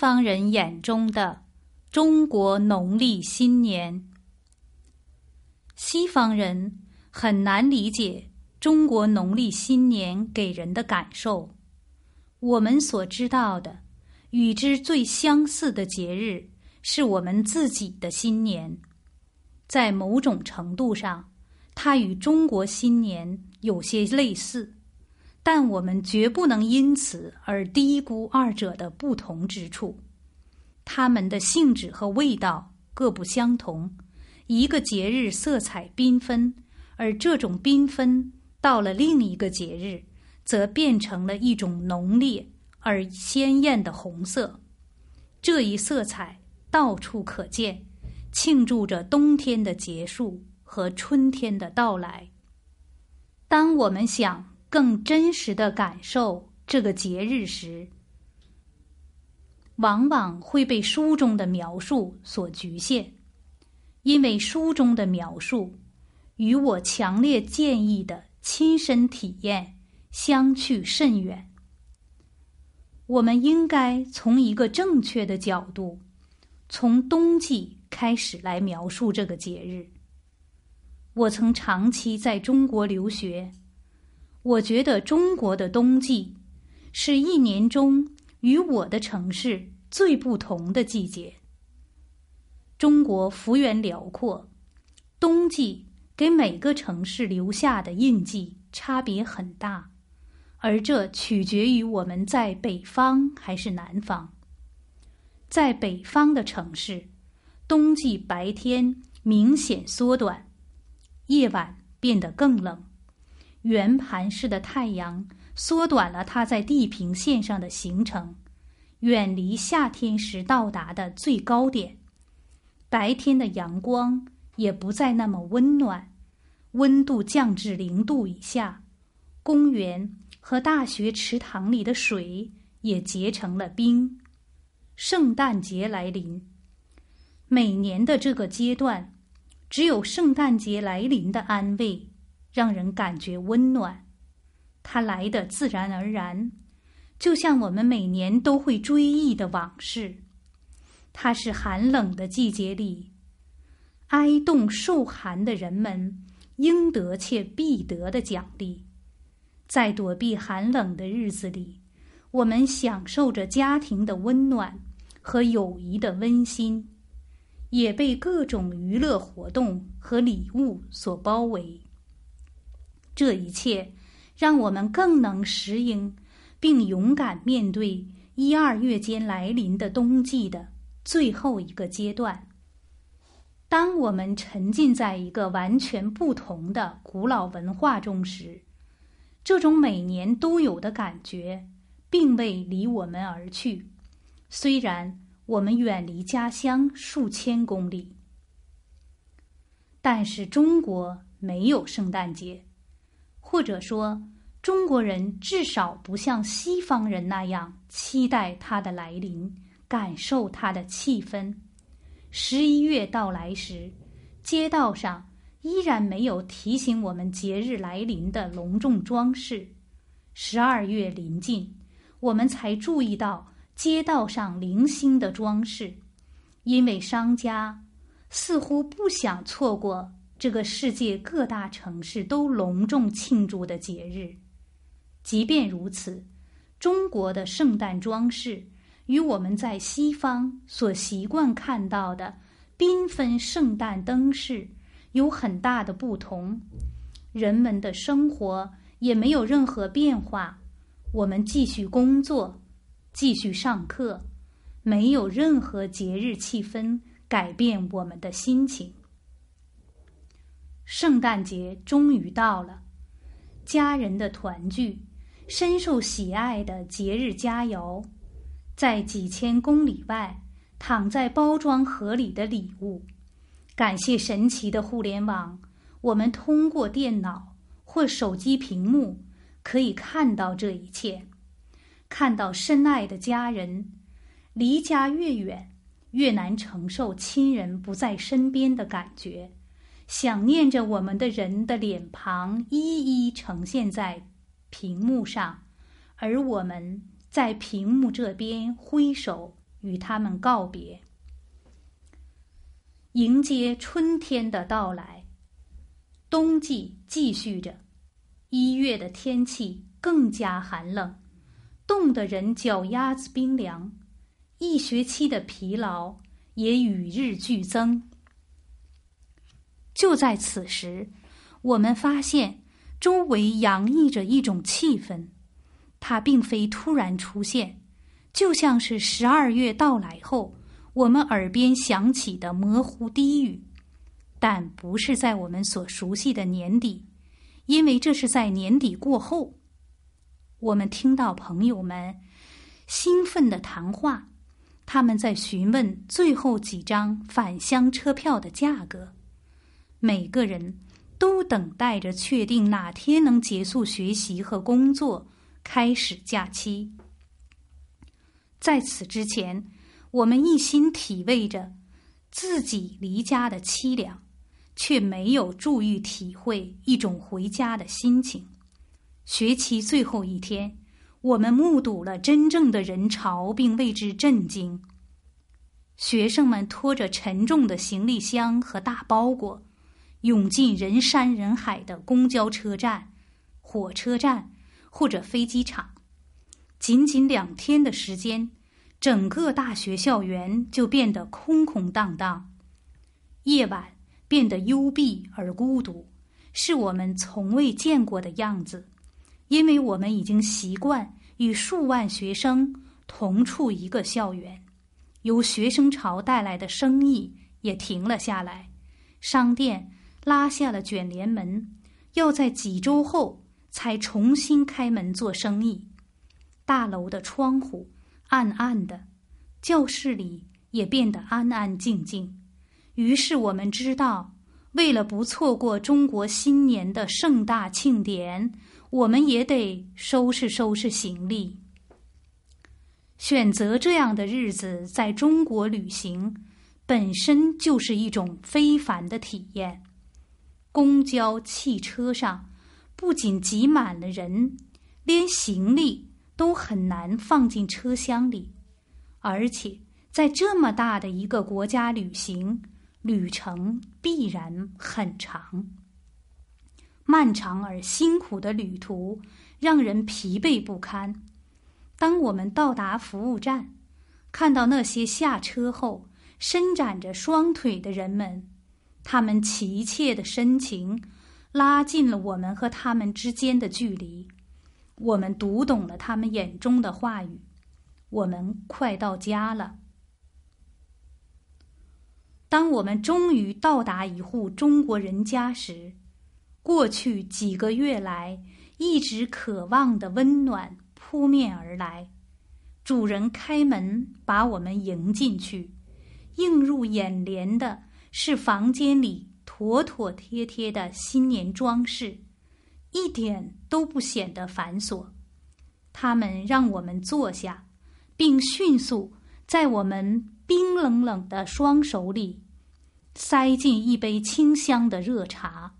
方人眼中的中国农历新年。西方人很难理解中国农历新年给人的感受。我们所知道的，与之最相似的节日，是我们自己的新年。在某种程度上，它与中国新年有些类似。但我们绝不能因此而低估二者的不同之处，它们的性质和味道各不相同。一个节日色彩缤纷，而这种缤纷到了另一个节日，则变成了一种浓烈而鲜艳的红色。这一色彩到处可见，庆祝着冬天的结束和春天的到来。当我们想。更真实的感受这个节日时，往往会被书中的描述所局限，因为书中的描述与我强烈建议的亲身体验相去甚远。我们应该从一个正确的角度，从冬季开始来描述这个节日。我曾长期在中国留学。我觉得中国的冬季是一年中与我的城市最不同的季节。中国幅员辽阔，冬季给每个城市留下的印记差别很大，而这取决于我们在北方还是南方。在北方的城市，冬季白天明显缩短，夜晚变得更冷。圆盘式的太阳缩短了它在地平线上的行程，远离夏天时到达的最高点。白天的阳光也不再那么温暖，温度降至零度以下。公园和大学池塘里的水也结成了冰。圣诞节来临，每年的这个阶段，只有圣诞节来临的安慰。让人感觉温暖，它来的自然而然，就像我们每年都会追忆的往事。它是寒冷的季节里，挨冻受寒的人们应得且必得的奖励。在躲避寒冷的日子里，我们享受着家庭的温暖和友谊的温馨，也被各种娱乐活动和礼物所包围。这一切，让我们更能适应，并勇敢面对一二月间来临的冬季的最后一个阶段。当我们沉浸在一个完全不同的古老文化中时，这种每年都有的感觉，并未离我们而去。虽然我们远离家乡数千公里，但是中国没有圣诞节。或者说，中国人至少不像西方人那样期待它的来临，感受它的气氛。十一月到来时，街道上依然没有提醒我们节日来临的隆重装饰。十二月临近，我们才注意到街道上零星的装饰，因为商家似乎不想错过。这个世界各大城市都隆重庆祝的节日，即便如此，中国的圣诞装饰与我们在西方所习惯看到的缤纷圣诞灯饰有很大的不同。人们的生活也没有任何变化，我们继续工作，继续上课，没有任何节日气氛改变我们的心情。圣诞节终于到了，家人的团聚，深受喜爱的节日佳肴，在几千公里外躺在包装盒里的礼物。感谢神奇的互联网，我们通过电脑或手机屏幕可以看到这一切，看到深爱的家人。离家越远，越难承受亲人不在身边的感觉。想念着我们的人的脸庞一一呈现在屏幕上，而我们在屏幕这边挥手与他们告别，迎接春天的到来。冬季继续着，一月的天气更加寒冷，冻得人脚丫子冰凉。一学期的疲劳也与日俱增。就在此时，我们发现周围洋溢着一种气氛，它并非突然出现，就像是十二月到来后，我们耳边响起的模糊低语，但不是在我们所熟悉的年底，因为这是在年底过后，我们听到朋友们兴奋的谈话。他们在询问最后几张返乡车票的价格，每个人都等待着确定哪天能结束学习和工作，开始假期。在此之前，我们一心体味着自己离家的凄凉，却没有注意体会一种回家的心情。学期最后一天。我们目睹了真正的人潮，并为之震惊。学生们拖着沉重的行李箱和大包裹，涌进人山人海的公交车站、火车站或者飞机场。仅仅两天的时间，整个大学校园就变得空空荡荡，夜晚变得幽闭而孤独，是我们从未见过的样子。因为我们已经习惯与数万学生同处一个校园，由学生潮带来的生意也停了下来，商店拉下了卷帘门，要在几周后才重新开门做生意。大楼的窗户暗暗的，教室里也变得安安静静。于是我们知道，为了不错过中国新年的盛大庆典。我们也得收拾收拾行李。选择这样的日子在中国旅行，本身就是一种非凡的体验。公交、汽车上不仅挤满了人，连行李都很难放进车厢里。而且，在这么大的一个国家旅行，旅程必然很长。漫长而辛苦的旅途让人疲惫不堪。当我们到达服务站，看到那些下车后伸展着双腿的人们，他们急切的深情拉近了我们和他们之间的距离。我们读懂了他们眼中的话语。我们快到家了。当我们终于到达一户中国人家时，过去几个月来一直渴望的温暖扑面而来，主人开门把我们迎进去，映入眼帘的是房间里妥妥帖帖的新年装饰，一点都不显得繁琐。他们让我们坐下，并迅速在我们冰冷冷的双手里塞进一杯清香的热茶。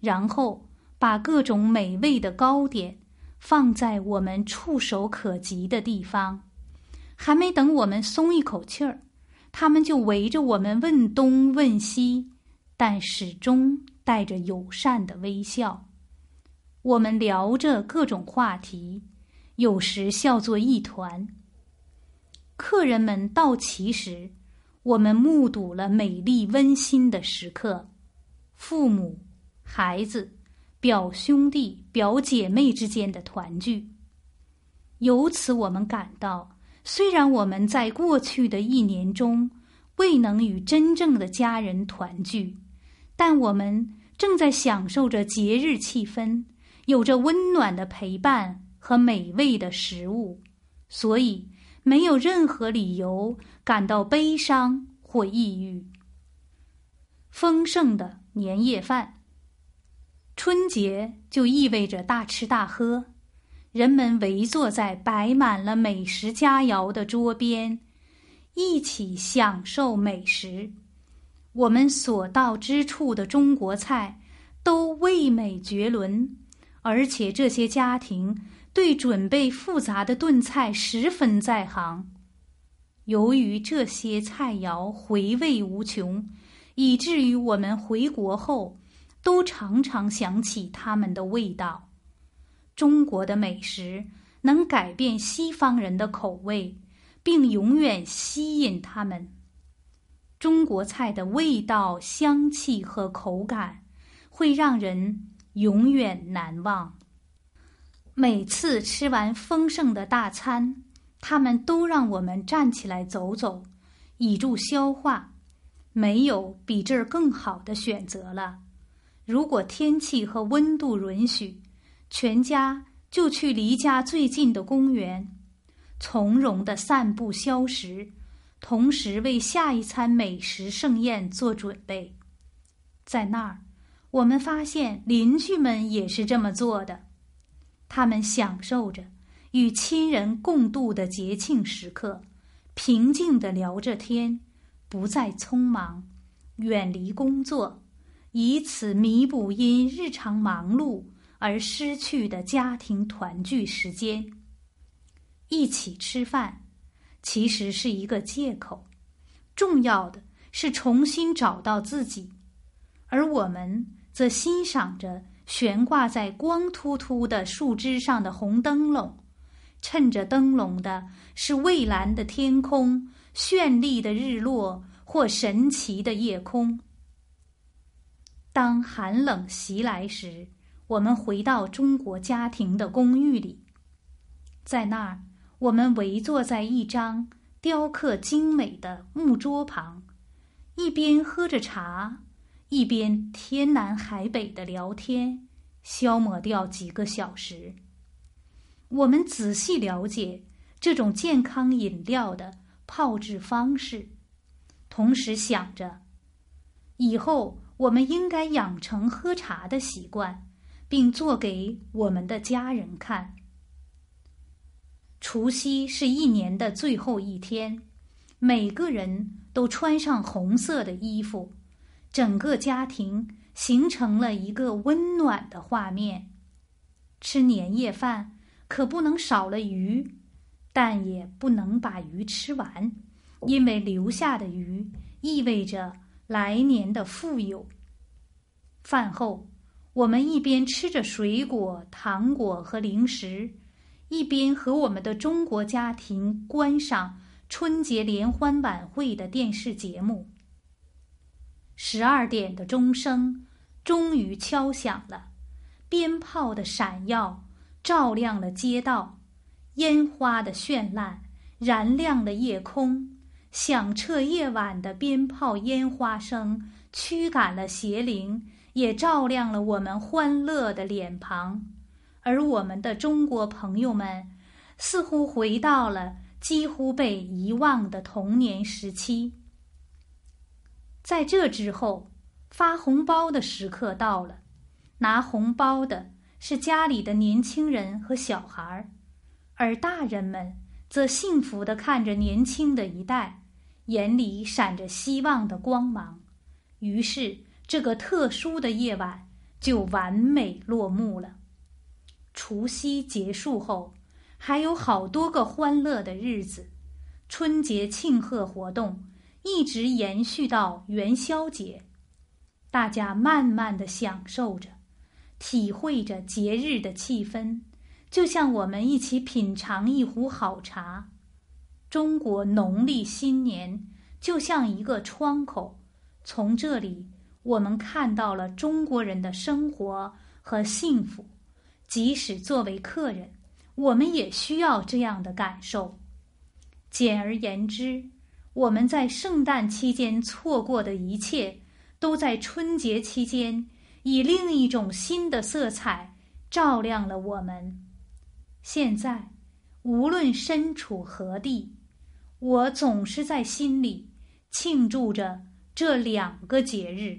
然后把各种美味的糕点放在我们触手可及的地方，还没等我们松一口气儿，他们就围着我们问东问西，但始终带着友善的微笑。我们聊着各种话题，有时笑作一团。客人们到齐时，我们目睹了美丽温馨的时刻，父母。孩子、表兄弟、表姐妹之间的团聚，由此我们感到，虽然我们在过去的一年中未能与真正的家人团聚，但我们正在享受着节日气氛，有着温暖的陪伴和美味的食物，所以没有任何理由感到悲伤或抑郁。丰盛的年夜饭。春节就意味着大吃大喝，人们围坐在摆满了美食佳肴的桌边，一起享受美食。我们所到之处的中国菜都味美绝伦，而且这些家庭对准备复杂的炖菜十分在行。由于这些菜肴回味无穷，以至于我们回国后都常常想起它们的味道。中国的美食能改变西方人的口味，并永远吸引他们。中国菜的味道、香气和口感会让人永远难忘。每次吃完丰盛的大餐。他们都让我们站起来走走，以助消化。没有比这儿更好的选择了。如果天气和温度允许，全家就去离家最近的公园，从容的散步消食，同时为下一餐美食盛宴做准备。在那儿，我们发现邻居们也是这么做的，他们享受着。与亲人共度的节庆时刻，平静的聊着天，不再匆忙，远离工作，以此弥补因日常忙碌而失去的家庭团聚时间。一起吃饭，其实是一个借口，重要的是重新找到自己，而我们则欣赏着悬挂在光秃秃的树枝上的红灯笼。衬着灯笼的是蔚蓝的天空、绚丽的日落或神奇的夜空。当寒冷袭来时，我们回到中国家庭的公寓里，在那儿，我们围坐在一张雕刻精美的木桌旁，一边喝着茶，一边天南海北的聊天，消磨掉几个小时。我们仔细了解这种健康饮料的泡制方式，同时想着，以后我们应该养成喝茶的习惯，并做给我们的家人看。除夕是一年的最后一天，每个人都穿上红色的衣服，整个家庭形成了一个温暖的画面。吃年夜饭。可不能少了鱼，但也不能把鱼吃完，因为留下的鱼意味着来年的富有。饭后，我们一边吃着水果、糖果和零食，一边和我们的中国家庭观赏春节联欢晚会的电视节目。十二点的钟声终于敲响了，鞭炮的闪耀。照亮了街道，烟花的绚烂燃亮了夜空，响彻夜晚的鞭炮烟花声驱赶了邪灵，也照亮了我们欢乐的脸庞。而我们的中国朋友们，似乎回到了几乎被遗忘的童年时期。在这之后，发红包的时刻到了，拿红包的。是家里的年轻人和小孩儿，而大人们则幸福地看着年轻的一代，眼里闪着希望的光芒。于是，这个特殊的夜晚就完美落幕了。除夕结束后，还有好多个欢乐的日子，春节庆贺活动一直延续到元宵节，大家慢慢的享受着。体会着节日的气氛，就像我们一起品尝一壶好茶。中国农历新年就像一个窗口，从这里我们看到了中国人的生活和幸福。即使作为客人，我们也需要这样的感受。简而言之，我们在圣诞期间错过的一切，都在春节期间。以另一种新的色彩照亮了我们。现在，无论身处何地，我总是在心里庆祝着这两个节日。